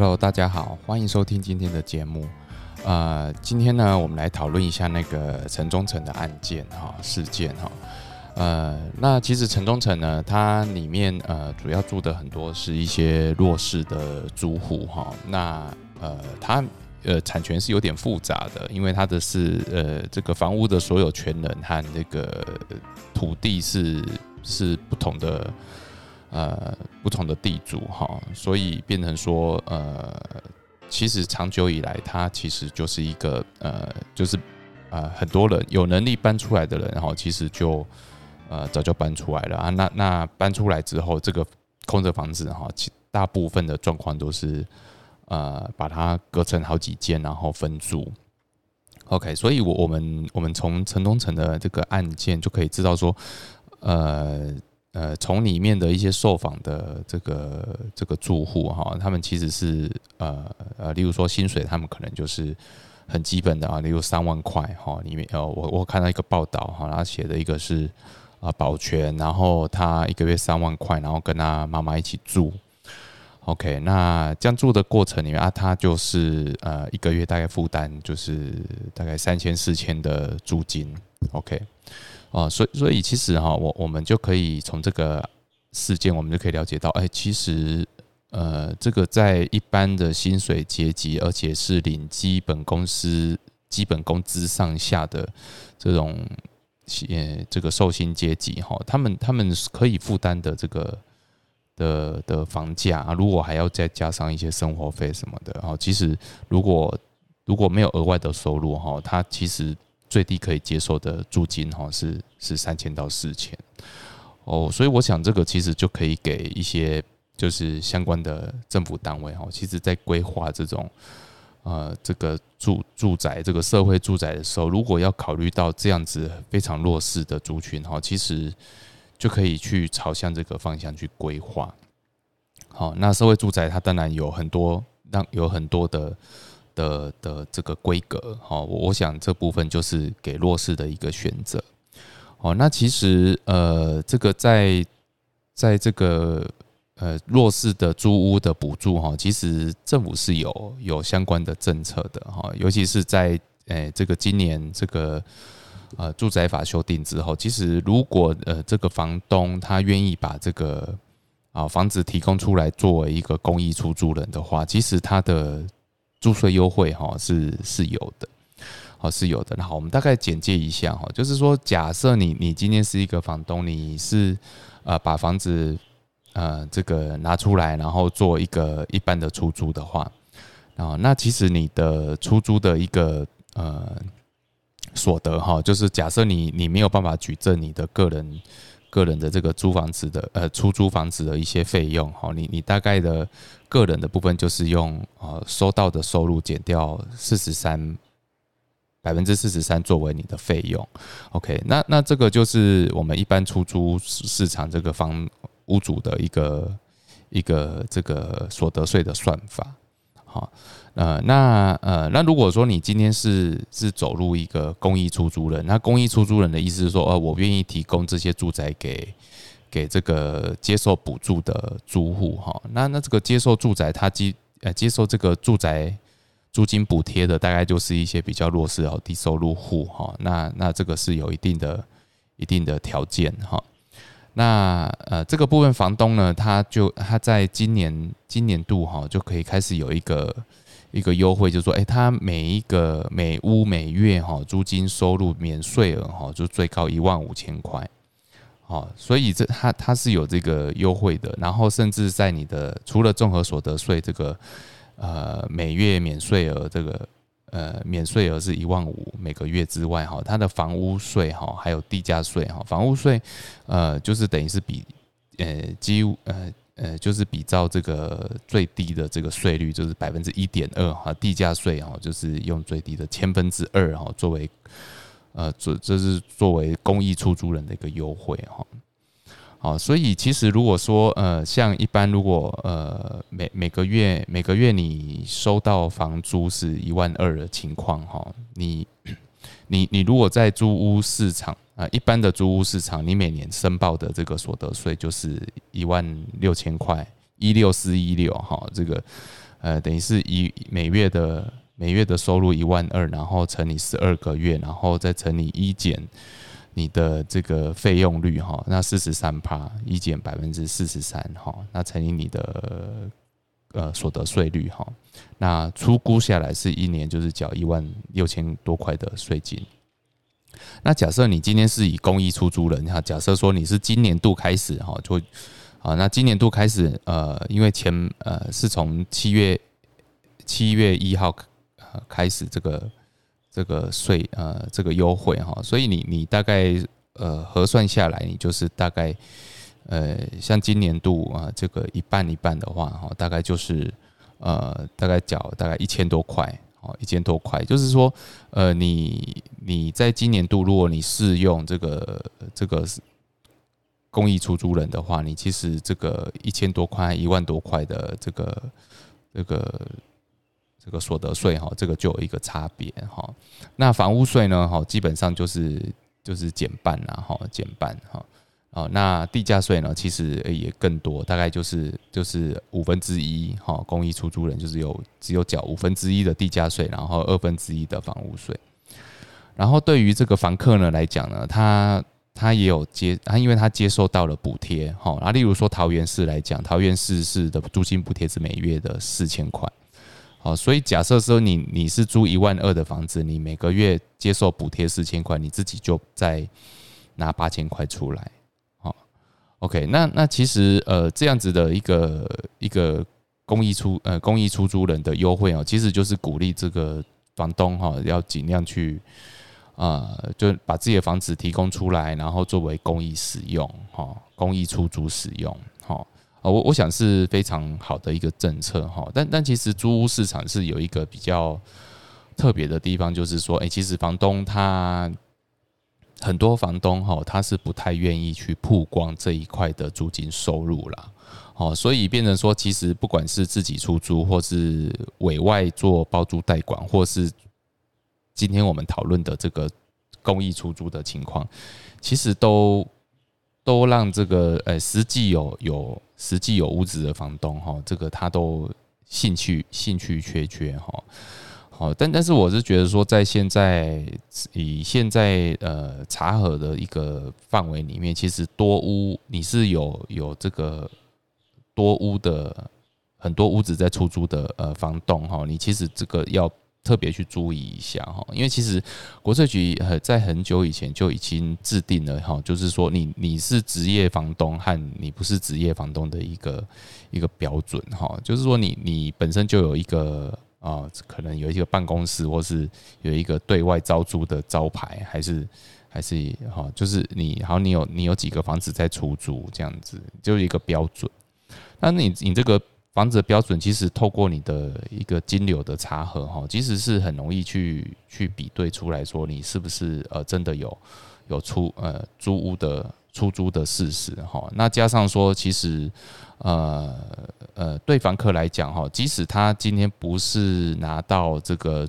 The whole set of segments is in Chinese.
Hello，大家好，欢迎收听今天的节目。呃，今天呢，我们来讨论一下那个城中城的案件哈事件哈。呃，那其实城中城呢，它里面呃主要住的很多是一些弱势的租户哈。那呃，它呃产权是有点复杂的，因为它的是呃这个房屋的所有权人和这个土地是是不同的。呃，不同的地主哈，所以变成说，呃，其实长久以来，它其实就是一个呃，就是呃，很多人有能力搬出来的人哈，其实就呃早就搬出来了啊。那那搬出来之后，这个空着房子哈，其大部分的状况都是呃把它隔成好几间，然后分住。OK，所以我我们我们从城东城的这个案件就可以知道说，呃。呃，从里面的一些受访的这个这个住户哈，他们其实是呃呃，例如说薪水，他们可能就是很基本的啊，例如三万块哈，里面呃，我我看到一个报道哈，他写的一个是啊保全，然后他一个月三万块，然后跟他妈妈一起住，OK，那这样住的过程里面啊，他就是呃一个月大概负担就是大概三千四千的租金，OK。啊，所以所以其实哈，我我们就可以从这个事件，我们就可以了解到，哎，其实呃，这个在一般的薪水阶级，而且是领基本公司基本工资上下的这种呃这个受薪阶级哈，他们他们可以负担的这个的的房价啊，如果还要再加上一些生活费什么的，然后其实如果如果没有额外的收入哈，他其实。最低可以接受的租金哈是是三千到四千哦，所以我想这个其实就可以给一些就是相关的政府单位哈，其实在规划这种呃这个住住宅这个社会住宅的时候，如果要考虑到这样子非常弱势的族群哈，其实就可以去朝向这个方向去规划。好，那社会住宅它当然有很多让有很多的。的的这个规格，哈，我想这部分就是给弱势的一个选择，哦，那其实呃，这个在在这个呃弱势的租屋的补助，哈，其实政府是有有相关的政策的，哈，尤其是在诶这个今年这个呃住宅法修订之后，其实如果呃这个房东他愿意把这个啊房子提供出来作为一个公益出租人的话，其实他的租税优惠哈是是有的，好是有的。那好，我们大概简介一下哈，就是说，假设你你今天是一个房东，你是呃把房子呃这个拿出来，然后做一个一般的出租的话，啊，那其实你的出租的一个呃所得哈，就是假设你你没有办法举证你的个人。个人的这个租房子的呃出租房子的一些费用哈，你你大概的个人的部分就是用呃收到的收入减掉四十三百分之四十三作为你的费用，OK，那那这个就是我们一般出租市场这个房屋主的一个一个这个所得税的算法，好。呃，那呃，那如果说你今天是是走入一个公益出租人，那公益出租人的意思是说，呃，我愿意提供这些住宅给给这个接受补助的租户哈。那那这个接受住宅，他接呃接受这个住宅租金补贴的，大概就是一些比较弱势哦低收入户哈。那那这个是有一定的一定的条件哈。那呃，这个部分房东呢，他就他在今年今年度哈就可以开始有一个。一个优惠就是说，哎，他每一个每屋每月哈租金收入免税额哈就最高一万五千块，好，所以这他他是有这个优惠的。然后甚至在你的除了综合所得税这个呃每月免税额这个呃免税额是一万五每个月之外哈，它的房屋税哈还有地价税哈，房屋税呃就是等于是比呃几呃。呃，就是比照这个最低的这个税率，就是百分之一点二哈，地价税哈，就是用最低的千分之二哈，作为呃，这这是作为公益出租人的一个优惠哈。好，所以其实如果说呃，像一般如果呃每每个月每个月你收到房租是一万二的情况哈，你 你你如果在租屋市场。啊，一般的租屋市场，你每年申报的这个所得税就是一万六千块，一六四一六哈，这个呃，等于是一每月的每月的收入一万二，然后乘以十二个月，然后再乘以一减你的这个费用率哈，那四十三帕一减百分之四十三哈，那乘以你的呃所得税率哈，那初估下来是一年就是缴一万六千多块的税金。那假设你今天是以公益出租人哈，假设说你是今年度开始哈，就啊，那今年度开始呃，因为前呃是从七月七月一号开始这个这个税呃这个优惠哈，所以你你大概呃核算下来，你就是大概呃像今年度啊这个一半一半的话哈，大概就是呃大概缴大概一千多块。哦，一千多块，就是说，呃，你你在今年度，如果你适用这个这个公益出租人的话，你其实这个一千多块、一万多块的这个这个这个所得税哈，这个就有一个差别哈。那房屋税呢，哈，基本上就是就是减半啦，哈，减半哈。哦，那地价税呢？其实也更多，大概就是就是五分之一哈，公益出租人就是有只有缴五分之一的地价税，然后二分之一的房屋税。然后对于这个房客呢来讲呢，他他也有接，他因为他接受到了补贴哈。那例如说桃园市来讲，桃园市市的租金补贴是每月的四千块。好，所以假设说你你是租一万二的房子，你每个月接受补贴四千块，你自己就再拿八千块出来。好 OK，那那其实呃这样子的一个一个公益出呃公益出租人的优惠哦，其实就是鼓励这个房东哈要尽量去啊就把自己的房子提供出来，然后作为公益使用哈，公益出租使用啊我我想是非常好的一个政策哈，但但其实租屋市场是有一个比较特别的地方，就是说哎其实房东他。很多房东哈，他是不太愿意去曝光这一块的租金收入啦，哦，所以变成说，其实不管是自己出租，或是委外做包租代管，或是今天我们讨论的这个公益出租的情况，其实都都让这个呃实际有有实际有屋子的房东哈，这个他都兴趣兴趣缺缺哈。好，但但是我是觉得说，在现在以现在呃查核的一个范围里面，其实多屋你是有有这个多屋的很多屋子在出租的呃房东哈，你其实这个要特别去注意一下哈，因为其实国税局呃在很久以前就已经制定了哈，就是说你你是职业房东和你不是职业房东的一个一个标准哈，就是说你你本身就有一个。啊，可能有一个办公室，或是有一个对外招租的招牌，还是还是哈，就是你好，你有你有几个房子在出租，这样子就是一个标准。那你你这个房子的标准，其实透过你的一个金流的查核哈，其实是很容易去去比对出来说，你是不是呃真的有有出呃租屋的出租的事实哈。那加上说，其实。呃呃，对房客来讲哈，即使他今天不是拿到这个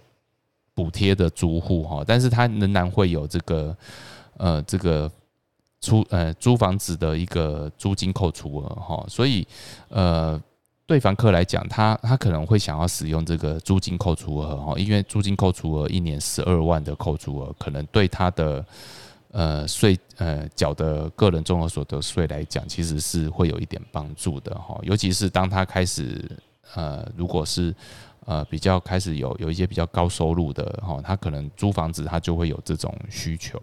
补贴的租户哈，但是他仍然会有这个呃这个租呃租房子的一个租金扣除额哈，所以呃对房客来讲，他他可能会想要使用这个租金扣除额哈，因为租金扣除额一年十二万的扣除额，可能对他的。呃，税呃缴的个人综合所得税来讲，其实是会有一点帮助的哈。尤其是当他开始呃，如果是呃比较开始有有一些比较高收入的哈，他可能租房子他就会有这种需求。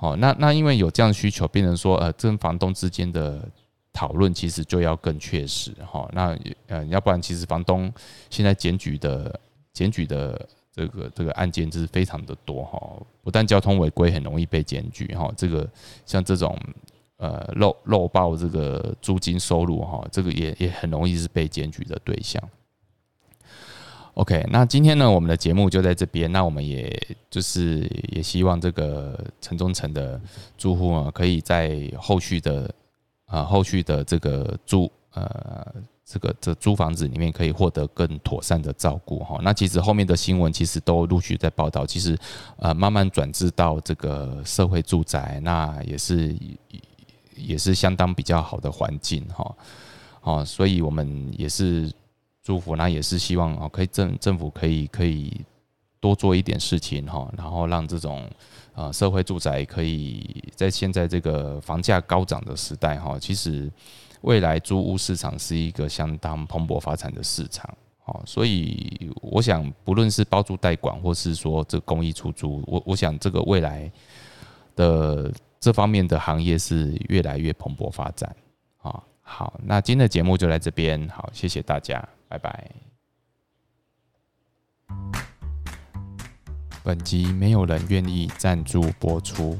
哦，那那因为有这样的需求，变成说呃，跟房东之间的讨论其实就要更确实哈。那嗯，要不然其实房东现在检举的检举的。这个这个案件就是非常的多哈，不但交通违规很容易被检举哈，这个像这种呃漏漏报这个租金收入哈，这个也也很容易是被检举的对象。OK，那今天呢，我们的节目就在这边，那我们也就是也希望这个城中城的住户啊，可以在后续的啊后续的这个租呃。这个这租房子里面可以获得更妥善的照顾哈，那其实后面的新闻其实都陆续在报道，其实呃慢慢转至到这个社会住宅，那也是也是相当比较好的环境哈，哦，所以我们也是祝福，那也是希望哦，可以政政府可以可以多做一点事情哈，然后让这种呃社会住宅可以在现在这个房价高涨的时代哈，其实未来租屋市场是一个相当蓬勃发展的市场。哦，所以我想，不论是包租代管，或是说这公益出租，我我想这个未来的这方面的行业是越来越蓬勃发展。啊，好，那今天的节目就在这边，好，谢谢大家，拜拜。本集没有人愿意赞助播出。